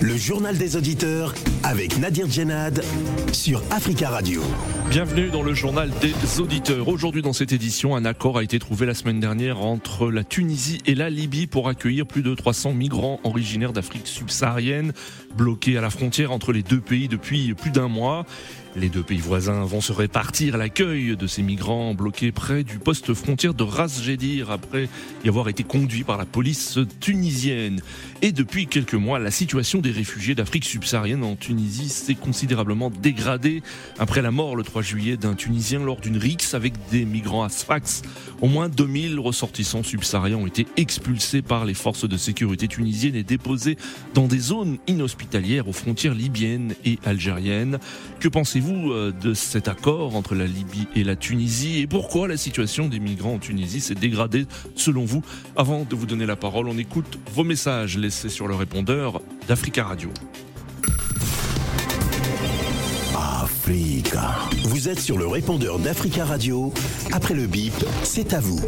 Le journal des auditeurs avec Nadir Djenad sur Africa Radio. Bienvenue dans le journal des auditeurs. Aujourd'hui dans cette édition, un accord a été trouvé la semaine dernière entre la Tunisie et la Libye pour accueillir plus de 300 migrants originaires d'Afrique subsaharienne bloqués à la frontière entre les deux pays depuis plus d'un mois. Les deux pays voisins vont se répartir l'accueil de ces migrants bloqués près du poste frontière de Ras Jedir après y avoir été conduits par la police tunisienne. Et depuis quelques mois, la situation des réfugiés d'Afrique subsaharienne en Tunisie s'est considérablement dégradée après la mort le 3 juillet d'un Tunisien lors d'une rixe avec des migrants à Sfax. Au moins 2000 ressortissants subsahariens ont été expulsés par les forces de sécurité tunisiennes et déposés dans des zones inhospitalières aux frontières libyennes et algériennes. Que pensez-vous vous euh, de cet accord entre la Libye et la Tunisie et pourquoi la situation des migrants en Tunisie s'est dégradée selon vous Avant de vous donner la parole, on écoute vos messages laissés sur le répondeur d'Africa Radio. Africa. Vous êtes sur le répondeur d'Africa Radio. Après le bip, c'est à vous.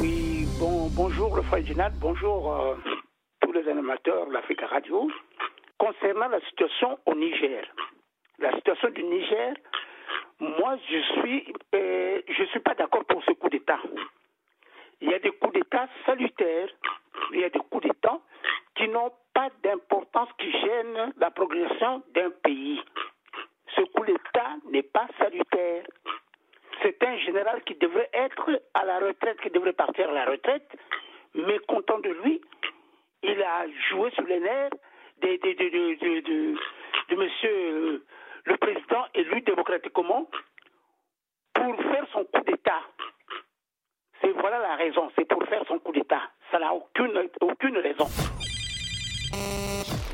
Oui, bon, bonjour le frère Ginal, bonjour euh, tous les animateurs de l'Africa Radio. Concernant la situation au Niger, la situation du Niger, moi, je suis, euh, je suis pas d'accord pour ce coup d'État. Il y a des coups d'État salutaires, il y a des coups d'État qui n'ont pas d'importance, qui gênent la progression d'un pays. Ce coup d'État n'est pas salutaire. C'est un général qui devrait être à la retraite, qui devrait partir à la retraite, mais content de lui, il a joué sur les nerfs de, de, de, de monsieur le président élu démocratiquement pour faire son coup d'État. C'est voilà la raison, c'est pour faire son coup d'État. Ça n'a aucune, aucune raison.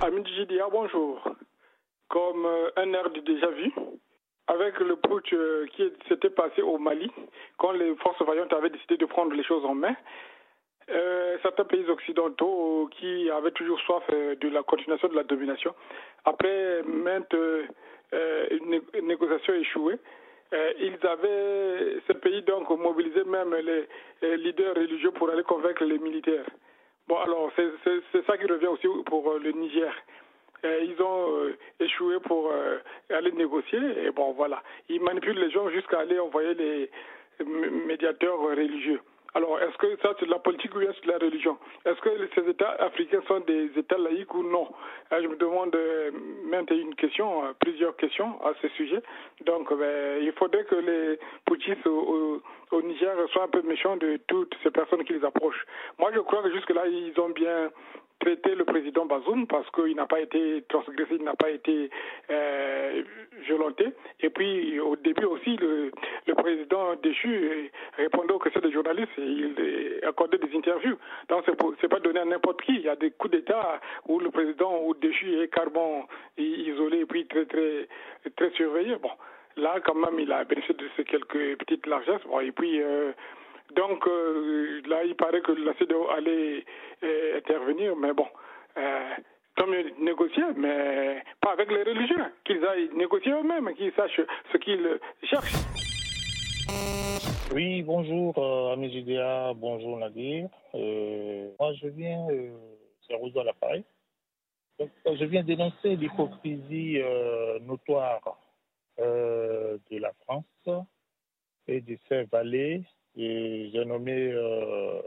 Amin Jidia, bonjour. Comme euh, un air du déjà vu, avec le putsch euh, qui s'était passé au Mali, quand les forces vaillantes avaient décidé de prendre les choses en main, euh, certains pays occidentaux qui avaient toujours soif de la continuation de la domination, après maintes euh, une, négociation échouée. Euh, ils avaient, ce pays donc mobilisé même les, leaders religieux pour aller convaincre les militaires. Bon, alors c'est ça qui revient aussi pour euh, le Niger. ils ont échoué pour aller négocier et bon voilà, ils manipulent les gens jusqu'à aller envoyer les médiateurs religieux. Alors, est-ce que ça, c'est de la politique ou c'est de la religion? Est-ce que ces États africains sont des États laïcs ou non? Euh, Je me demande euh, maintenant une question, euh, plusieurs questions à ce sujet. Donc, ben, il faudrait que les putschistes au, au, Niger soient un peu méchants de toutes ces personnes qui les approchent. Moi, je crois que jusque-là, ils ont bien traité le président Bazoum parce qu'il n'a pas été transgressé, il n'a pas été euh, violenté. Et puis au début aussi, le, le président déchu répondait aux questions des journalistes et il accordait des interviews. Donc c'est pas donné à n'importe qui. Il y a des coups d'État où le président ou déchu est carrément isolé et puis très très très surveillé. Bon. Là, quand même, il a bénéficié de ces quelques petites largesses. Bon, et puis, euh, donc euh, là, il paraît que la CDO allait euh, intervenir, mais bon, euh, tant mieux négocier, mais pas avec les religieux, qu'ils aillent négocier eux-mêmes, qu'ils sachent ce qu'ils cherchent. Oui, bonjour euh, bonjour Nadir. moi, je viens, c'est Rosa l'appareil. je viens dénoncer l'hypocrisie notoire de la France et de ses vallées j'ai nommé euh,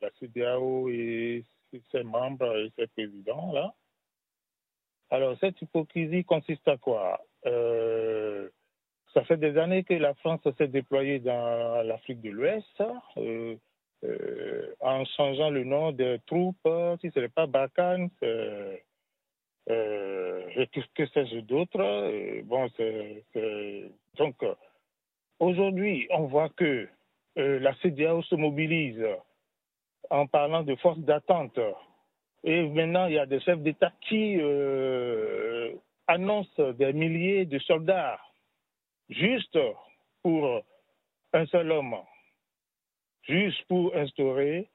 la CDAO et ses membres et ses présidents là. Alors cette hypocrisie consiste à quoi? Euh, Ça fait des années que la France s'est déployée dans l'Afrique de l'Ouest. Euh, en changeant le nom des troupes, si ce n'est pas Barkhane, c'est euh, que sais-je d'autres. Bon, donc aujourd'hui, on voit que la CDAO se mobilise en parlant de force d'attente. Et maintenant, il y a des chefs d'État qui euh, annoncent des milliers de soldats juste pour un seul homme, juste pour instaurer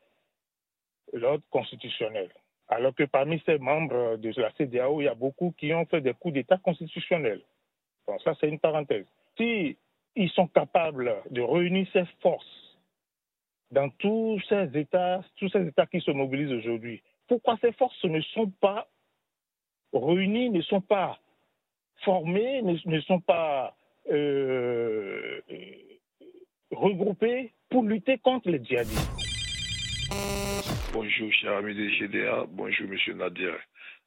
l'ordre constitutionnel. Alors que parmi ces membres de la CDAO, il y a beaucoup qui ont fait des coups d'État constitutionnels. Bon, ça, c'est une parenthèse. Si ils sont capables de réunir ces forces dans tous ces États, tous ces États qui se mobilisent aujourd'hui, pourquoi ces forces ne sont pas réunies, ne sont pas formées, ne, sont pas euh, regroupées pour lutter contre les djihadistes? Bonjour, cher ami des GDA. Bonjour, monsieur Nadir.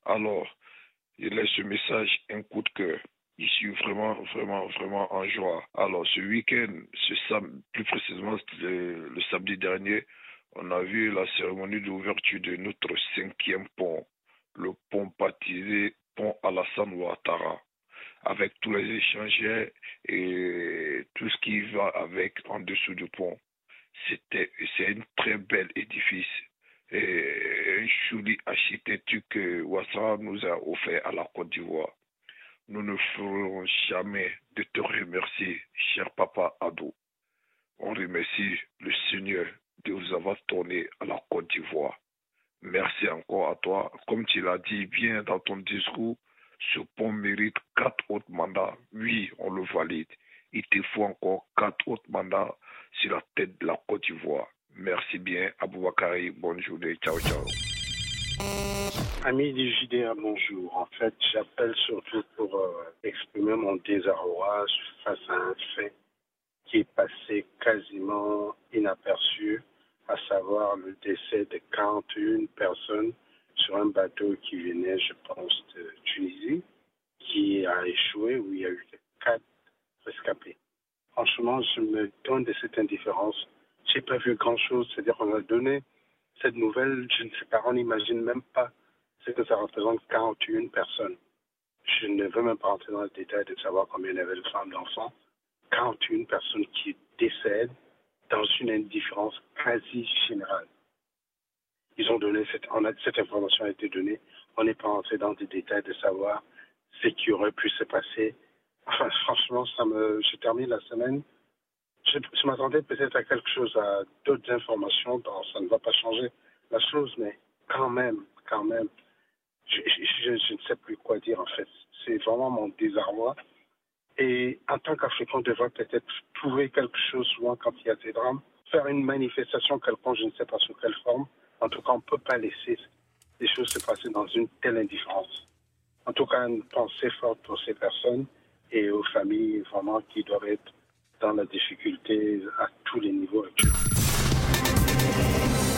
Alors, il laisse ce message un coup de cœur. Je suis vraiment, vraiment, vraiment en joie. Alors, ce week-end, ce plus précisément le, samedi dernier, on a vu la cérémonie d'ouverture de notre cinquième pont, le pont baptisé Pont Alassane Ouattara, avec tous les échangeurs et tout ce qui va avec en dessous du pont. C'était, c'est un très bel édifice et un joli architecture que Ouattara nous a offert à la Côte d'Ivoire. Nous ne ferons jamais de te remercier, cher papa Adou. On remercie le Seigneur de vous avoir tourné à la Côte d'Ivoire. Merci encore à toi. Comme tu l'as dit bien dans ton discours, ce pont mérite quatre autres mandats. Oui, on le valide. Il te faut encore quatre autres mandats sur la tête de la Côte d'Ivoire. Merci bien, Aboubakari. Bonne journée. Ciao, ciao. Amis du JDA, bonjour. En fait, j'appelle surtout pour euh, exprimer mon désarroi face à un fait qui est passé quasiment inaperçu, à savoir le décès de 41 personnes sur un bateau qui venait, je pense, de Tunisie, qui a échoué, où il y a eu quatre rescapés. Franchement, je me donne de cette indifférence. J'ai pas vu grand-chose, c'est-à-dire qu'on a donné cette nouvelle, je ne sais pas, on n'imagine même pas ce que ça représente 41 personnes. Je ne veux même pas entrer dans le détail de savoir combien il y avait de femmes, d'enfants. 41 personnes qui décèdent dans une indifférence quasi générale. Ils ont donné cette, information a été donnée. On n'est pas entré dans des détails de savoir ce qui aurait pu se passer. Franchement, ça me, je termine la semaine je, m'attendais peut-être à quelque chose, à d'autres informations. ça ne va pas changer la chose, mais quand même, quand même, je, ne sais plus quoi dire en fait. C'est vraiment mon désarroi. Et en tant qu'Africain, on devrait peut-être trouver quelque chose souvent quand il y a des drames, faire une manifestation quelconque, je ne sais pas sous quelle forme. En tout cas, on ne peut pas laisser les choses se passer dans une telle indifférence. En tout cas, une pensée forte pour ces personnes et aux familles vraiment qui doivent être dans la difficulté à tous les niveaux actuels.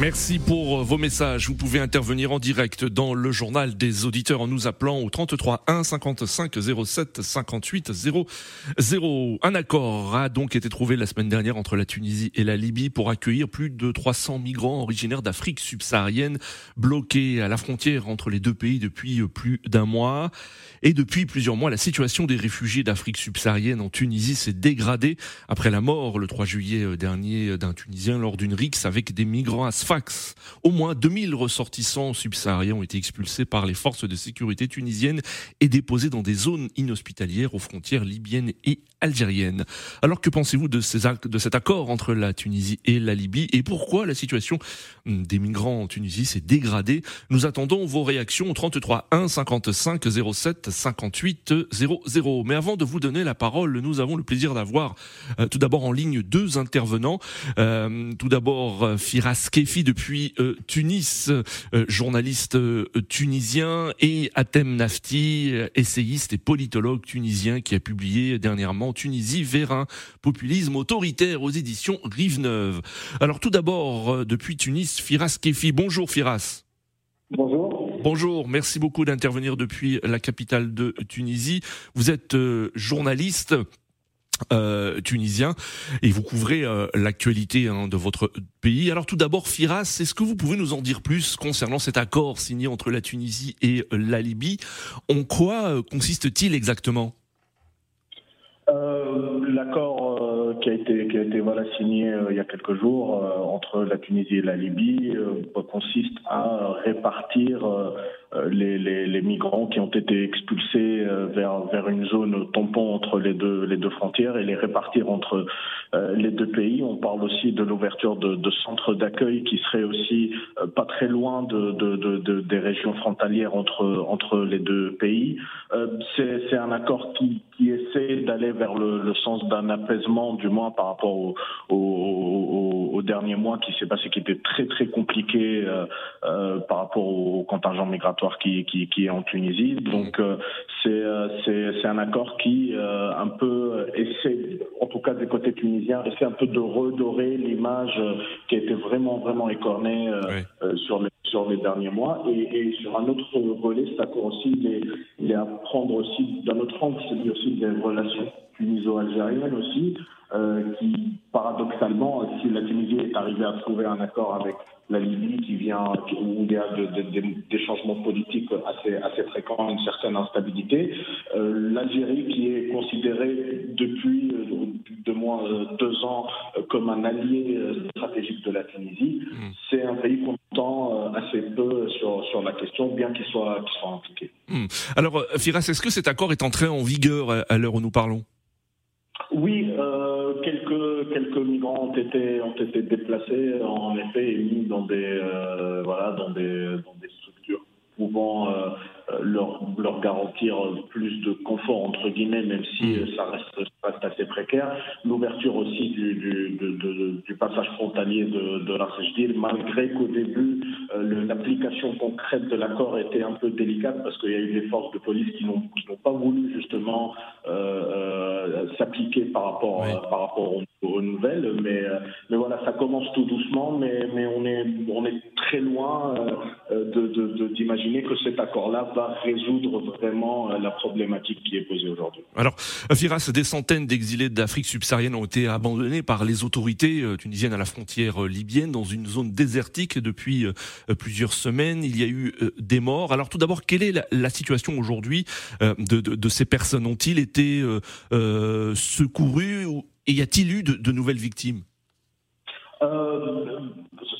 Merci pour euh, vos messages. Vous pouvez intervenir en direct dans le journal des auditeurs en nous appelant au 33 1 55 07 58 00. Un accord a donc été trouvé la semaine dernière entre la Tunisie et la Libye pour accueillir plus de 300 migrants originaires d'Afrique subsaharienne bloqués à la frontière entre les deux pays depuis euh, plus d'un mois. Et depuis plusieurs mois, la situation des réfugiés d'Afrique subsaharienne en Tunisie s'est dégradée après la mort le 3 juillet euh, dernier d'un Tunisien lors d'une rixe avec des migrants à Sfax. Au moins 2000 ressortissants subsahariens ont été expulsés par les forces de sécurité tunisiennes et déposés dans des zones inhospitalières aux frontières libyennes et algériennes. Alors que pensez-vous de, cet accord entre la Tunisie et la Libye et pourquoi la situation hum, des migrants en Tunisie s'est dégradée? Nous attendons vos réactions au 33 1 55 07 58 00. Mais avant de vous donner la parole, nous avons le plaisir d'avoir euh, tout d'abord en ligne deux intervenants. Euh, tout d'abord euh, Depuis euh, Tunis, journaliste tunisien, et Atem Nafti, essayiste et politologue tunisien qui a publié dernièrement Tunisie vers un populisme autoritaire aux éditions Rive Neuve. Alors tout d'abord depuis Tunis, Firas Kefi. Bonjour Firas. Bonjour. Bonjour, merci beaucoup d'intervenir depuis la capitale de Tunisie. Vous êtes euh, journaliste. Euh, tunisien et vous couvrez euh, l'actualité hein, de votre pays. Alors tout d'abord, Firas, est-ce que vous pouvez nous en dire plus concernant cet accord signé entre la Tunisie et la Libye? En quoi consiste-t-il exactement? L'accord qui a été qui a été voilà signé euh, il y a quelques jours euh, entre la Tunisie et la Libye euh, consiste à répartir les, les, migrants qui ont été expulsés vers, vers une zone tampon entre les deux, les deux frontières et les répartir entre les deux pays. On parle aussi de l'ouverture de, centres d'accueil qui seraient aussi pas très loin de, de, des régions frontalières entre, entre les deux pays. C'est un accord qui, qui essaie d'aller vers le, le sens d'un apaisement, du moins par rapport au, au, dernier mois qui s'est passé, qui était très très compliqué euh, euh, par rapport au contingent migratoire qui, qui, qui est en Tunisie. Donc euh, c'est un accord qui un peu essaie, en tout cas des côtés tunisiens, essaie un peu de redorer l'image qui a été vraiment vraiment écornée sur les sur les derniers mois. Et, sur un autre relais, cet accord aussi, il est, il est à prendre aussi d'un autre angle, c'est aussi des relations tuniso-algériennes aussi, euh, qui paradoxalement, si la Tunisie est arrivée à trouver un accord avec la Libye qui vient, où il y a de, de, de, des changements politiques assez, assez fréquents, une certaine instabilité, euh, l'Algérie qui est considérée depuis euh, de moins euh, deux ans euh, comme un allié stratégique de la Tunisie, mmh. c'est un pays qu'on entend assez peu sur, sur la question, bien qu'il soit, qu soit impliqué. Mmh. Alors, Firas, est-ce que cet accord est entré en vigueur à l'heure où nous parlons? Oui, euh, quelques quelques migrants ont été ont été déplacés en effet et mis dans des euh, voilà dans des dans des structures pouvant euh, leur, leur garantir plus de confort entre guillemets, même si mmh. ça reste, reste assez précaire. L'ouverture aussi du, du, de, de, du, passage frontalier de, de la malgré qu'au début euh, l'application concrète de l'accord était un peu délicate parce qu'il y a eu des forces de police qui n'ont pas voulu justement euh, euh, s'appliquer par rapport oui. par rapport aux, aux nouvelles. Mais mais voilà, ça commence tout doucement, mais mais on est on est très loin de d'imaginer que cet accord-là va résoudre vraiment la problématique qui est posée aujourd'hui. Alors, Firas, des centaines d'exilés d'Afrique subsaharienne ont été abandonnés par les autorités tunisiennes à la frontière libyenne dans une zone désertique depuis plusieurs semaines. Il y a eu des morts. Alors tout d'abord, quelle est la, la situation aujourd'hui de, de, de, ces personnes? Ont-ils été euh, secourus et y a-t-il eu de, nouvelles victimes? Euh,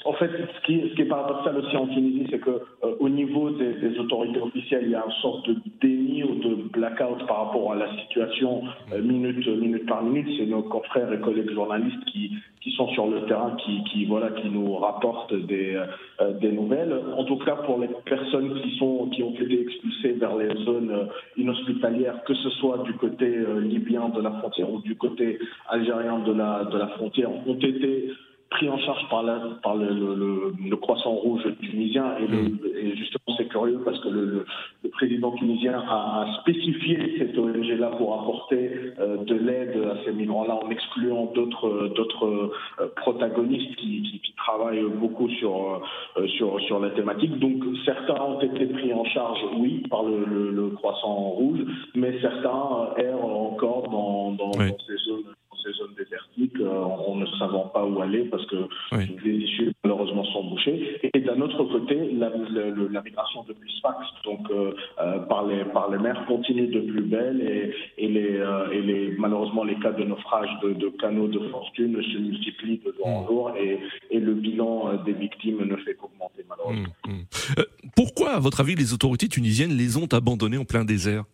en fait, ce qui, ce qui, est, paradoxal aussi en Tunisie, c'est que euh, au niveau des, autorités officielles, il y a une sorte de déni ou de blackout par rapport à la situation euh, minute, par minute. C'est nos confrères et collègues journalistes qui, sont sur le terrain, qui, voilà, qui nous rapportent des, euh, des nouvelles. En tout cas, pour les personnes qui sont, qui ont été expulsées vers les zones inhospitalières, que ce soit du côté libyen de la frontière ou du côté algérien de la, de la frontière, ont été pris en charge par, la, par le, le, le, croissant rouge tunisien et, le, et justement c'est curieux parce que le, président tunisien a, a spécifié cette ONG-là pour apporter euh, de l'aide à ces migrants-là en excluant d'autres d'autres euh, protagonistes qui, qui, qui, travaillent beaucoup sur, euh, sur, sur la thématique. Donc certains ont été pris en charge, oui, par le, croissant rouge, mais certains errent encore dans, dans, oui. dans ces zones ces zones désertiques en ne savant pas où aller parce que oui. les issues malheureusement sont bouchées. Et d'un autre côté, la, la, la, migration depuis Sfax, donc euh, euh, par, les, par les mers, continue de plus belle et, et, les, euh, et les, malheureusement les cas de naufrage de, de canaux de fortune se multiplient de jour en jour et, et le bilan des victimes ne fait qu'augmenter malheureusement. Mmh, mmh. pourquoi, à votre avis, les autorités tunisiennes les ont abandonnés en plein désert?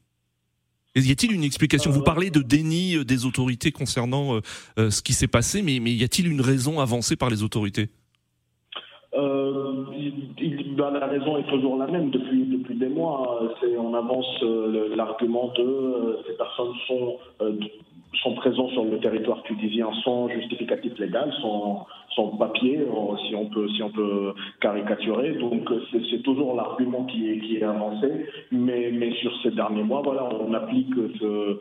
Y a-t-il une explication? Vous parlez de déni des autorités concernant euh, ce qui s'est passé, mais, mais y a-t-il une raison avancée par les autorités? Euh, il, ben, la raison est toujours la même depuis, depuis des mois. C'est, on avance euh, l'argument de euh, ces personnes sont, sont présentes sur le territoire tunisien sans justificatif légal, sans, sans papier, si on peut, si on peut caricaturer. Donc c'est, c'est toujours l'argument qui est, qui est avancé. Mais, mais sur ces derniers mois, voilà, on applique, ce,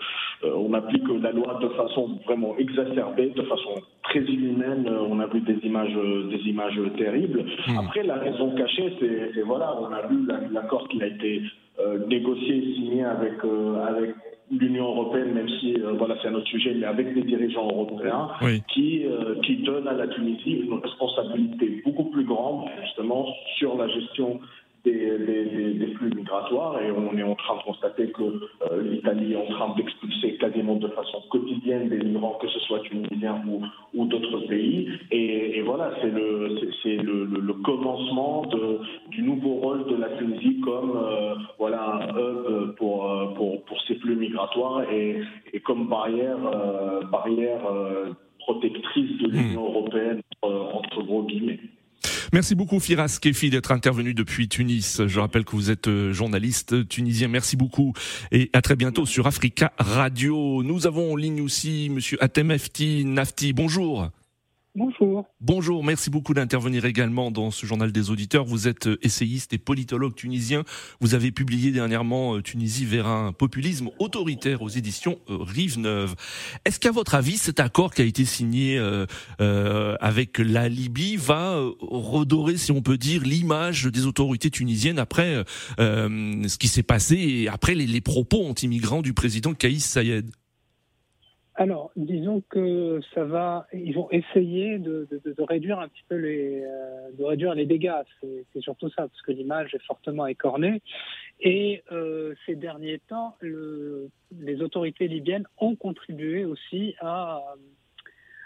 on applique la loi de façon vraiment exacerbée, de façon très inhumaine. On a vu des images, des images terribles. Mmh. Après, la raison cachée, c'est voilà, on a vu l'accord qui a été euh, négocié signé avec, euh, avec l'Union européenne, même si euh, voilà, c'est un autre sujet, mais avec des dirigeants européens oui. qui, qui donnent à la Tunisie une responsabilité beaucoup plus grande, justement, sur la gestion des, flux migratoires et on est en train de constater que euh, l'Italie est en train d'expulser quasiment de façon quotidienne des migrants, que ce soit tunisiens ou, ou d'autres pays. Et, voilà, c'est le, c'est le, le, commencement de, Merci beaucoup Firas Kefi d'être intervenu depuis Tunis. Je rappelle que vous êtes euh, journaliste tunisien. Merci beaucoup et à très bientôt sur Africa Radio. Nous avons en ligne aussi monsieur Atem Nafti. Bonjour. Bonjour. Bonjour, merci beaucoup d'intervenir également dans ce journal des auditeurs. Vous êtes euh, essayiste et politologue tunisien. Vous avez publié dernièrement euh, Tunisie vers un populisme autoritaire aux éditions euh, Rive Neuve. Est-ce qu'à votre avis, cet accord qui a été signé avec la Libye va redorer, si on peut dire, l'image des autorités tunisiennes après ce qui s'est passé et après les, propos anti-migrants du président Kaïs Sayed alors, disons que ça va. Ils vont essayer de, réduire un petit peu les, euh, de réduire les dégâts. C'est surtout ça, parce que l'image est fortement écornée. Et euh, ces derniers temps, les autorités libyennes ont contribué aussi à,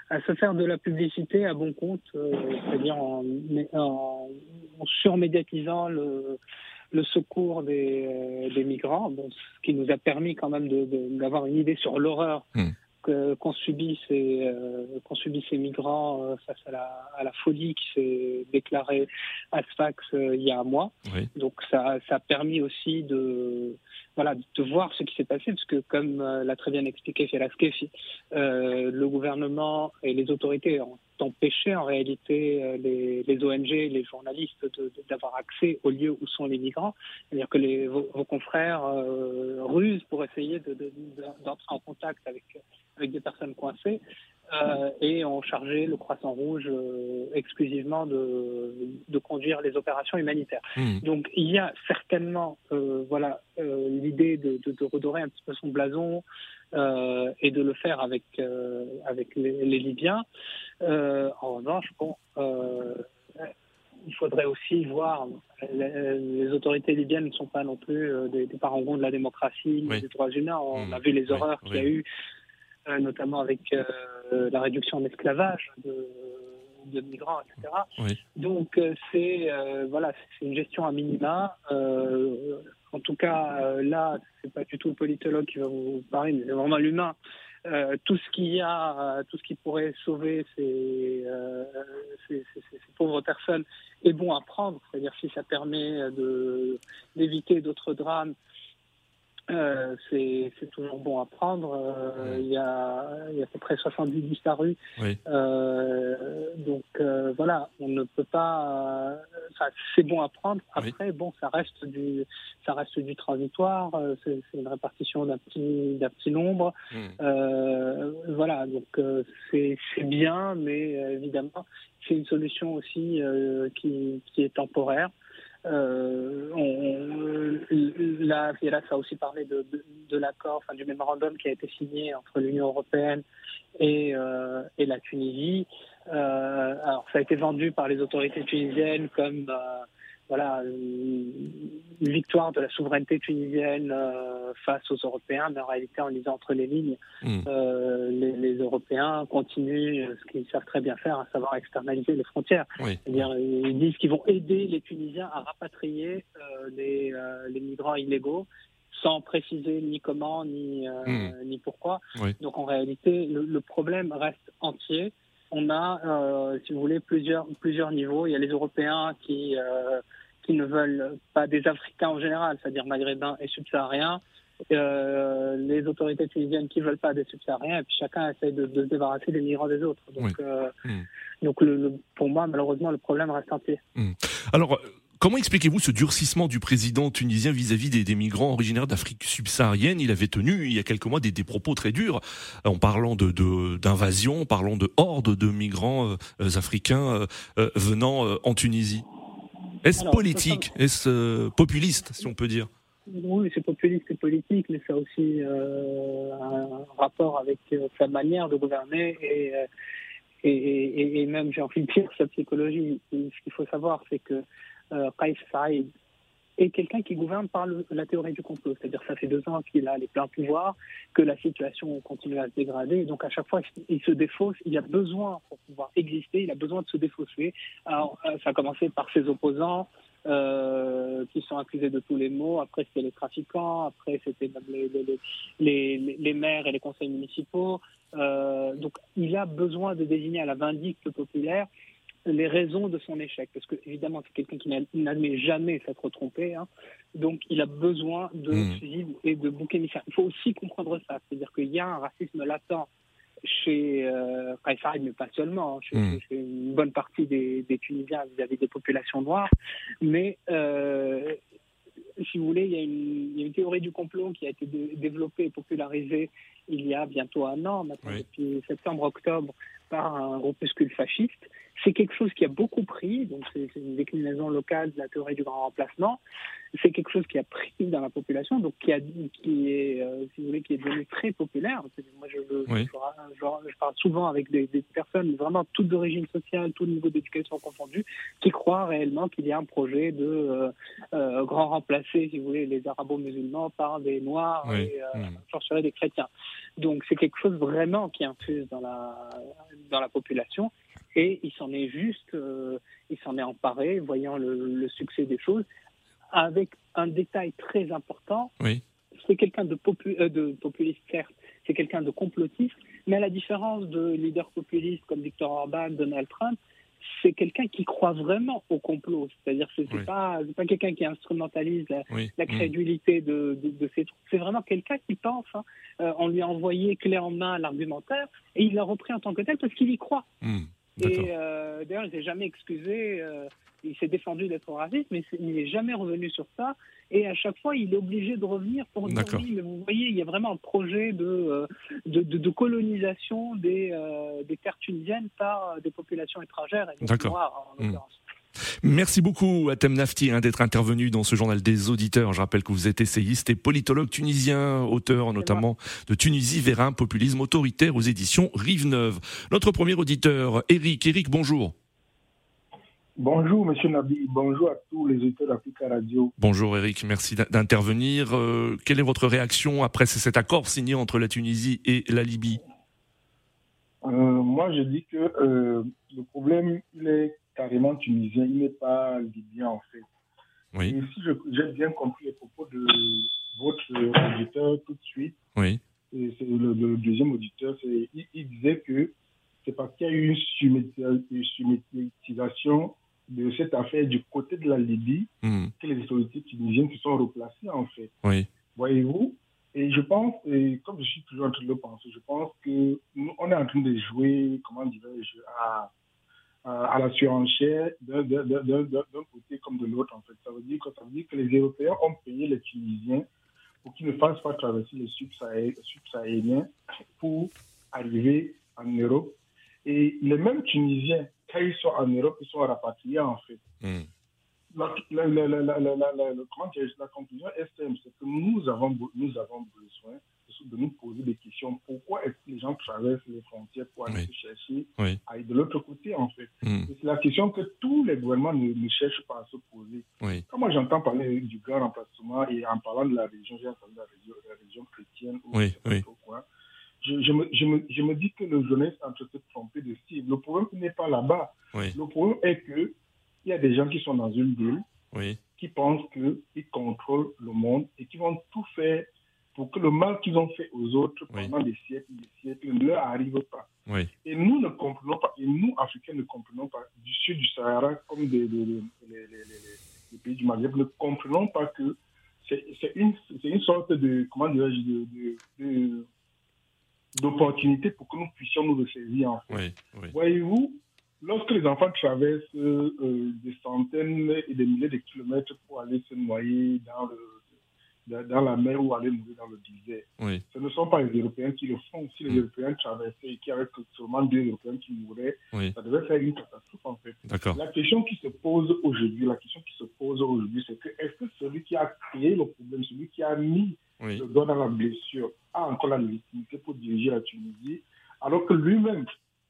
à se faire de la publicité à bon compte, euh, c'est-à-dire en, en, surmédiatisant le, le secours des, migrants, ce qui nous a permis quand même d'avoir une idée sur l'horreur hmm qu'ont subi ces euh, subi ces migrants euh, face à la, à la folie qui s'est déclarée à Sfax euh, il y a un mois. Donc ça, ça a permis aussi de voilà de voir ce qui s'est passé parce que comme l'a très bien expliqué Felaskefi, le gouvernement et les autorités ont empêché en réalité les, les ONG, les journalistes d'avoir accès aux lieux où sont les migrants. C'est-à-dire que vos, confrères rusent pour essayer d'entrer en contact avec des personnes coincées euh, et ont chargé le Croissant Rouge euh, exclusivement de, de, conduire les opérations humanitaires. Hmm. Donc il y a certainement euh, voilà l'idée de, de, redorer un petit peu son blason et de le faire avec avec les, les Libyens. en revanche, bon il faudrait aussi voir, les, autorités libyennes ne sont pas non plus des, parangons de la démocratie, des droits humains. On hmm. a vu les horreurs qu'il y a eu euh, notamment avec euh, la réduction de l'esclavage de, de, migrants, etc. Donc euh, c'est voilà, c'est une gestion à minima. en tout cas, là, c'est pas du tout le politologue qui va vous parler, mais c'est vraiment l'humain. tout ce qui a, tout ce qui pourrait sauver ces, ces, ces, ces, pauvres personnes est bon à prendre. C'est-à-dire si ça permet de d'éviter d'autres drames, euh, c'est toujours bon à prendre. Euh, il, y a, il y a à peu près 70 disparus. Euh, donc euh, voilà, on ne peut pas. c'est bon à prendre. Après, bon, ça reste du, ça reste du transitoire. C'est une répartition d'un petit, d'un petit nombre. Hmm. voilà, donc c'est bien, mais évidemment, c'est une solution aussi qui, qui est temporaire. Euh, on, là, a aussi parlé de, de, de l'accord, enfin du mémorandum qui a été signé entre l'Union européenne et, euh, et la Tunisie. Euh, alors, ça a été vendu par les autorités tunisiennes comme euh, voilà, une victoire de la souveraineté tunisienne euh, face aux Européens, mais en réalité, en lisant entre les lignes, hmm. euh, les, Européens continuent ce qu'ils savent très bien faire, à savoir externaliser les frontières. C'est-à-dire, ils disent qu'ils vont aider les Tunisiens à rapatrier euh, les, les, migrants illégaux sans préciser ni comment ni, hmm. ni pourquoi. Donc en réalité, le, le, problème reste entier on a, euh, si vous voulez, plusieurs, plusieurs niveaux. Il y a les Européens qui, euh, qui ne veulent pas des Africains en général, c'est-à-dire maghrébins et subsahariens. Euh, les autorités tunisiennes qui ne veulent pas des subsahariens, et puis chacun essaie de, se débarrasser des migrants des autres. Donc, hmm. donc le, pour moi, malheureusement, le problème reste entier. Hmm. Alors, Comment expliquez-vous ce durcissement du président tunisien vis-à-vis des, migrants originaires d'Afrique subsaharienne? Il avait tenu il y a quelques mois des, propos très durs en parlant de d'invasion, en parlant de hordes de migrants euh, africains euh, euh, venant en Tunisie. Est-ce politique? Est-ce populiste, si on peut dire? Oui, c'est populiste et politique, mais ça a aussi un rapport avec sa manière de gouverner et, et, même, j'ai envie de dire, sa psychologie. Ce qu'il faut savoir, c'est que euh, Saïd et quelqu'un qui gouverne par la théorie du complot. C'est-à-dire ça fait deux ans qu'il a les pleins pouvoirs, que la situation continue à se dégrader, donc à chaque fois il se défausse, il a besoin pour pouvoir exister, il a besoin de se défausser. Alors euh, ça a commencé par ses opposants, euh, qui sont accusés de tous les maux. Après, c'était les trafiquants. Après, c'était les, les, les, maires et les conseils municipaux. Euh, donc, il a besoin de désigner à la vindicte populaire les raisons de son échec. Parce que, évidemment, c'est quelqu'un qui n'admet jamais s'être trompé. Hein. Donc, il a besoin de mmh. et de bouc émissaires. Il faut aussi comprendre ça. C'est-à-dire qu'il y a un racisme latent chez euh, mais pas seulement, hein, hmm. chez, une bonne partie des, Tunisiens vis-à-vis des populations noires. Mais euh, si vous voulez, il y, a une, il y, a une, théorie du complot qui a été développée et popularisée il y a bientôt un an, maintenant, depuis septembre-octobre, par un groupuscule fasciste. C'est quelque chose qui a beaucoup pris, donc c'est une déclinaison locale de la théorie du grand remplacement. C'est quelque chose qui a pris dans la population, donc qui, a, qui est, euh, si vous voulez, qui est devenu très populaire. Moi, je, je, parle souvent avec des, personnes vraiment toutes d'origine sociale, tout niveau d'éducation confondu, qui croient réellement qu'il y a un projet de euh, euh, grand remplacer, si vous voulez, les arabo-musulmans par des noirs et euh, des chrétiens. Donc c'est quelque chose vraiment qui infuse dans la dans la population et il s'en est juste, euh, il s'en est emparé, voyant le, succès des choses, avec un détail très important. Oui. C'est quelqu'un de, euh, de populiste, certes, c'est quelqu'un de complotiste, mais à la différence de leaders populistes comme Victor Orban, Donald Trump, c'est quelqu'un qui croit vraiment au complot. C'est-à-dire que ce n'est pas, pas quelqu'un qui instrumentalise la, la crédulité de, de, de, ses troupes. C'est vraiment quelqu'un qui pense. Hein. Euh, on lui a envoyé clé en main l'argumentaire et il l'a repris en tant que tel parce qu'il y croit. Hmm. Et euh, d'ailleurs, il s'est jamais excusé. Euh, il s'est défendu d'être raciste, mais il n'est jamais revenu sur ça. Et à chaque fois, il est obligé de revenir pour dire oui, mais vous voyez, il y a vraiment un projet de, euh, de, de, colonisation des, euh, des terres tunisiennes par des populations étrangères et des noirs en hmm. l'occurrence. Merci beaucoup à Nafti hein, d'être intervenu dans ce journal des auditeurs. Je rappelle que vous êtes essayiste et politologue tunisien, auteur notamment de Tunisie vers un populisme autoritaire aux éditions Rive Neuve. Notre premier auditeur, Eric. Eric, bonjour. Bonjour, monsieur Nabi. Bonjour à tous les auditeurs d'Africa Radio. Bonjour, Eric. Merci d'intervenir. Euh, quelle est votre réaction après cet accord signé entre la Tunisie et la Libye? Euh, Moi, je dis que euh, le problème, il est carrément tunisien, il n'est pas libyen en fait. Oui. Et si j'ai bien compris les propos de votre auditeur tout de suite, oui. et le, deuxième auditeur, il, il, disait que c'est parce qu'il y a eu une surmétisation de cette affaire du côté de la Libye hmm. que les autorités tunisiennes se sont replacées en fait. Oui. Voyez-vous Et je pense, et comme je suis toujours en train de le penser, je pense que nous, on est en train de jouer, comment dirais-je, à à la surenchère d'un côté comme de l'autre, en fait. Ça veut, dire que, ça veut dire que les Européens ont payé les Tunisiens pour qu'ils ne fassent pas traverser les subsahariens pour arriver en Europe. Et les mêmes Tunisiens, quand ils sont en Europe, ils sont rapatriés, en fait. Hmm. La, la, la, la, conclusion est simple, c'est que nous avons, nous avons besoin de nous poser des questions. Pourquoi est-ce que les gens traversent les frontières pour aller chercher à de l'autre côté, en fait? Hmm. C'est la question que tous les gouvernements ne, cherchent pas à se poser. Quand moi j'entends parler du grand remplacement et en parlant de la région, j'ai entendu la région, la région chrétienne ou quoi, je, je, me, je, me, je, me, dis que le jeunesse est en train de se tromper de cible. Le problème n'est pas là-bas. Le problème est que il y a des gens qui sont dans une bulle, qui pensent qu'ils contrôlent le monde et qui vont tout faire pour que le mal qu'ils ont fait aux autres pendant des siècles et des siècles ne leur arrive pas. Et nous ne comprenons pas, et nous, Africains, ne comprenons pas, du sud du Sahara, comme des, les, pays du Maghreb, ne comprenons pas que c'est une, une sorte de, comment dirais-je, d'opportunité pour que nous puissions nous. En fait. Voyez-vous, lorsque les enfants traversent euh, des centaines et des milliers de kilomètres pour aller se noyer dans le dans la mer ou aller mourir dans le désert. Ce ne sont pas les Européens qui le font. Si les mm. Européens traversaient et qu'il y avait seulement deux Européens qui mouraient, ça devait faire une catastrophe en fait. La question qui se pose aujourd'hui, la question qui se pose aujourd'hui, c'est que est-ce que celui qui a créé le problème, celui qui a mis le doigt dans la blessure, a encore la légitimité pour diriger la Tunisie, alors que lui-même,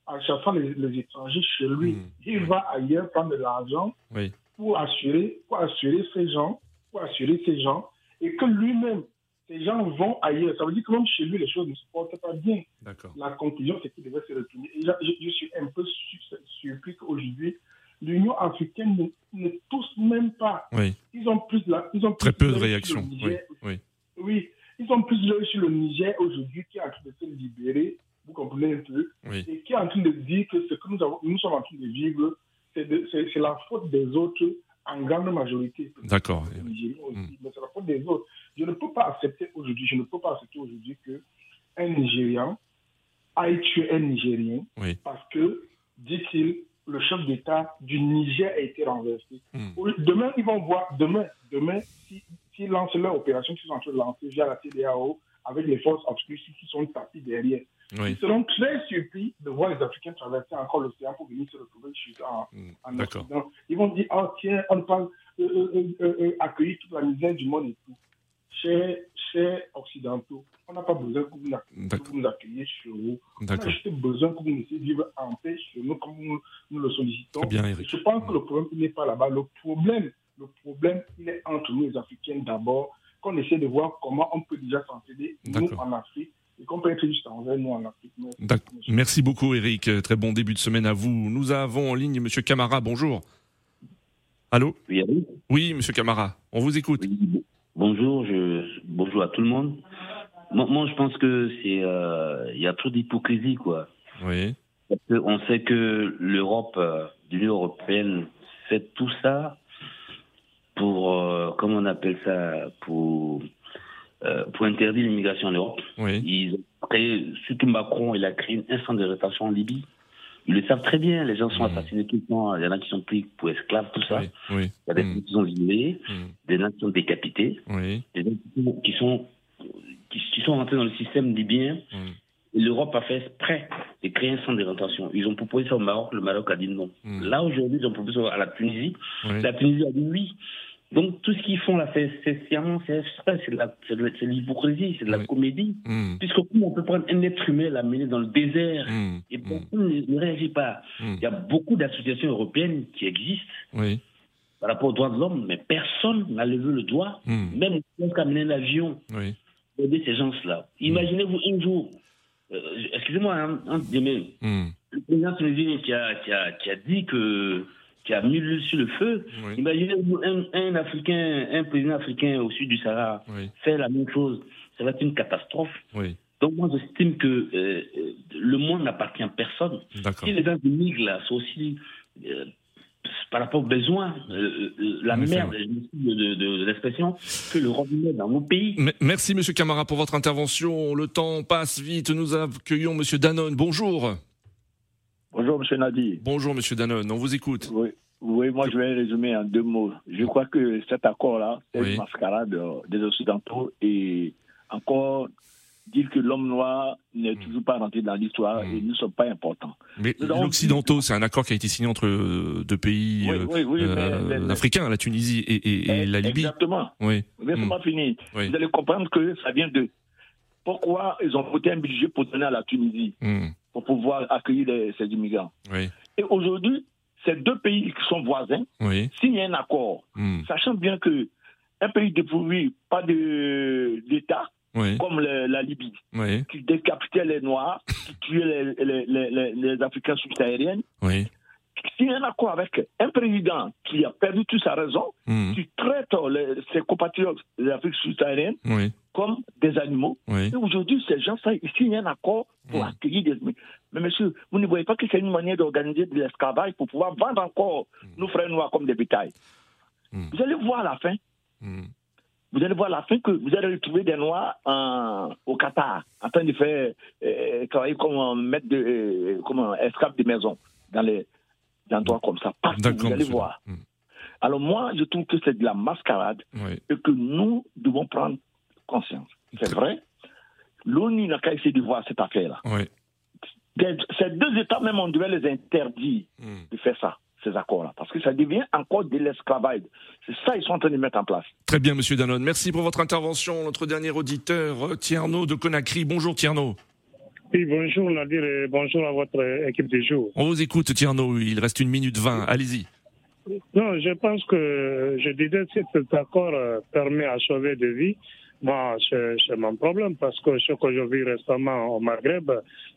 en cherchant les, étrangers chez lui, mm. il va ailleurs prendre de l'argent pour assurer, pour assurer ces gens pour assurer ces gens et que lui-même, ces gens vont ailleurs. Ça veut dire que même chez lui, les choses ne se portent pas bien. La conclusion, c'est qu'il devait se retourner. Et je, suis un peu surpris qu'aujourd'hui, l'Union africaine ne, touche même pas. Ils ont plus la, ils ont Très peu de réactions. Oui. oui. ils ont plus de sur le Niger aujourd'hui qui est en train de se libérer, vous comprenez un peu, et qui est en train de dire que ce que nous, avons, nous sommes en train de vivre, c'est la faute des autres en grande majorité. D'accord. Hmm. Mais c'est la faute des autres. Je ne peux pas accepter aujourd'hui, je ne peux pas accepter aujourd'hui qu'un Nigérian aille tuer un Nigérien parce que, dit-il, le chef d'État du Niger a été renversé. Hmm. Demain, ils vont voir, demain, demain, s'ils lancent leur opération qu'ils sont en train de lancer via la CDAO avec les forces obscures qui sont tapées derrière, ils seront très surpris de voir les Africains traverser encore l'océan pour venir se retrouver chez en, en Occident. Ils vont dire, oh tiens, on parle euh, euh, euh, accueillir toute la misère du monde et tout. Chers, chers occidentaux, on n'a pas besoin que vous, nous accueilliez chez vous. On a juste besoin que vous nous laissiez vivre en paix chez nous comme nous, nous le sollicitons. Bien, je pense que le problème n'est pas là-bas. Le problème, le problème, il est entre nous, les Africains d'abord, qu'on essaie de voir comment on peut déjà s'entraider, nous en Afrique, Merci beaucoup, Eric. Très bon début de semaine à vous. Nous avons en ligne M. Camara. Bonjour. Allô? Oui, allô? Oui, M. Camara. On vous écoute. Bonjour, je... bonjour à tout le monde. Moi, je pense que c'est, euh, il y a trop d'hypocrisie, quoi. Oui. on sait que l'Europe, euh, l'Union européenne, fait tout ça pour, euh, comment on appelle ça, pour, pour interdire l'immigration en Europe. Oui. Ils ont créé, surtout Macron, il a créé un centre de rétention en Libye. Ils le savent très bien. Les gens sont mmh. assassinés tout le temps. Il y en a qui sont pris pour esclaves, tout ça. Oui. Il y a des gens qui sont violés, des gens qui sont décapités, des gens qui sont qui, sont rentrés dans le système libyen. Mm. L'Europe a fait exprès de créer un centre de rétention. Ils ont proposé ça au Maroc, le Maroc a dit non. Mm. Là, aujourd'hui, ils ont proposé ça à la Tunisie. La Tunisie a dit oui. Donc, tout ce qu'ils font là, c'est sciemment, c'est de l'hypocrisie, c'est de la comédie. Mm. Puisque on peut prendre un être humain, l'amener dans le désert, et personne ne, réagit pas. Il y a beaucoup d'associations européennes qui existent. Par rapport aux droits de l'homme, mais personne n'a levé le doigt, même quand amener un avion oui aider ces gens-là. Imaginez-vous un jour, euh, excusez-moi, hein, hmm. le président tunisien qui a, qui, a, qui a dit que qui a mis l'huile sur le feu. Imaginez-vous un, un, Africain, un président africain au sud du Sahara faire la même chose. Ça va être une catastrophe. Donc moi, j'estime que euh, euh, le monde n'appartient à personne. Si les gens migrent là, c'est aussi par rapport aux besoins, euh, euh, la merde de, l'expression, que l'Europe met dans mon pays. Merci, Monsieur Camara, pour votre intervention. Le temps passe vite. Nous accueillons Monsieur Danone. Bonjour. Bonjour, Monsieur Nadi. Bonjour, Monsieur Danone. On vous écoute. Oui. Oui, moi je vais résumer en deux mots. Je crois que cet accord-là, c'est une mascarade des Occidentaux et encore dire que l'homme noir n'est hmm. toujours pas rentré dans l'histoire hmm. et ne sont pas importants. Mais l'Occidentaux, c'est un accord qui a été signé entre euh, deux pays euh, africains, la Tunisie et, la Libye. Exactement. Oui. Laissez-moi hmm. finir. Vous allez comprendre que ça vient de pourquoi ils ont voté un budget pour donner à la Tunisie? Pour pouvoir accueillir ces immigrants. Et aujourd'hui, ces deux pays qui sont voisins signent un accord, sachant bien que un pays dépourvu, pas d'État, comme la Libye, qui décapitait les Noirs, qui tuait les, Africains subsahariens. A un accord avec un président qui a perdu toute sa raison, hmm. qui traite ses compatriotes des Afriques subsahariennes comme des animaux, et aujourd'hui, ces gens, ça, ici, il y a un accord pour hmm. accueillir des. Mais monsieur, vous ne voyez pas que c'est une manière d'organiser de l'esclavage pour pouvoir vendre encore hmm. nos frères noirs comme des bétails? Vous allez voir à la fin vous allez voir à la fin que vous allez retrouver des Noirs au Qatar, en train de faire euh, travailler comme maître de, euh, comme esclave de maison dans les endroits comme ça. Partout, vous allez voir. Hmm. Alors moi, je trouve que c'est de la mascarade et que nous devons prendre conscience. C'est vrai. L'ONU n'a qu'à essayer de voir cette affaire-là. Ces deux États même, on devait les interdire hmm. de faire ça ces accords-là, parce que ça devient encore de l'esclavage. C'est ça qu'ils sont en train de mettre en place. Très bien, Monsieur Danone. Merci pour votre intervention. Notre dernier auditeur, euh, Tierno de Conakry. Bonjour, Tierno. Oui, bonjour Nadir et bonjour à votre équipe de jour. On vous écoute, Tierno. Il reste une minute vingt. Allez-y. Non, je pense que je disais si cet accord euh, permet à sauver des vies, moi, c'est mon problème parce que ce que je vis récemment au Maghreb,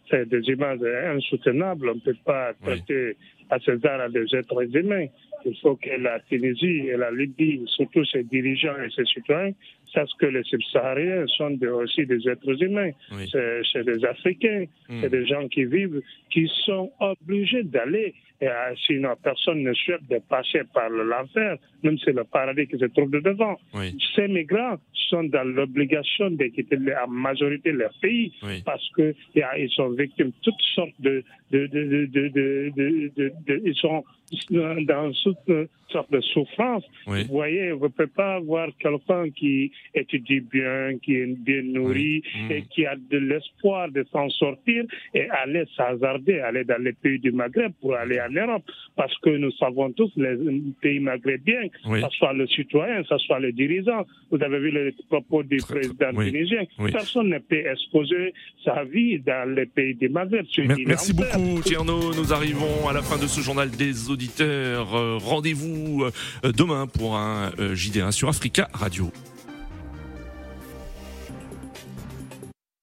c'est des images insoutenables. On ne peut pas traiter à ces à des êtres humains. Il faut que la Tunisie et la Libye, surtout ses dirigeants et ses citoyens, sachent que les subsahariens sont aussi des êtres humains. C'est des Africains, hmm. c'est des gens qui vivent, qui sont obligés d'aller euh, sinon, personne ne souhaite de passer par l'enfer, même si c'est le paradis qui se trouve devant. Ces migrants sont dans l'obligation de quitter la majorité de leur pays parce qu'ils sont victimes de toutes sortes de, de, de, de ils sont dans toutes sortes de souffrances. Vous voyez, vous ne pouvez pas avoir quelqu'un qui étudie bien, qui est bien nourri mm. et qui a de l'espoir de s'en sortir et aller s'hasarder, aller dans les pays du Maghreb pour aller en Europe. Parce que nous savons tous, les pays maghrébiens, que ce soit le citoyen, que ce soit le dirigeant, vous avez vu les propos du président tunisien, personne ne peut exposer sa vie dans les pays du Maghreb. Merci beaucoup, Tierno. Nous arrivons à la fin de ce journal des auditeurs. Euh, rendez-vous euh, demain pour un euh, JDA sur Africa Radio.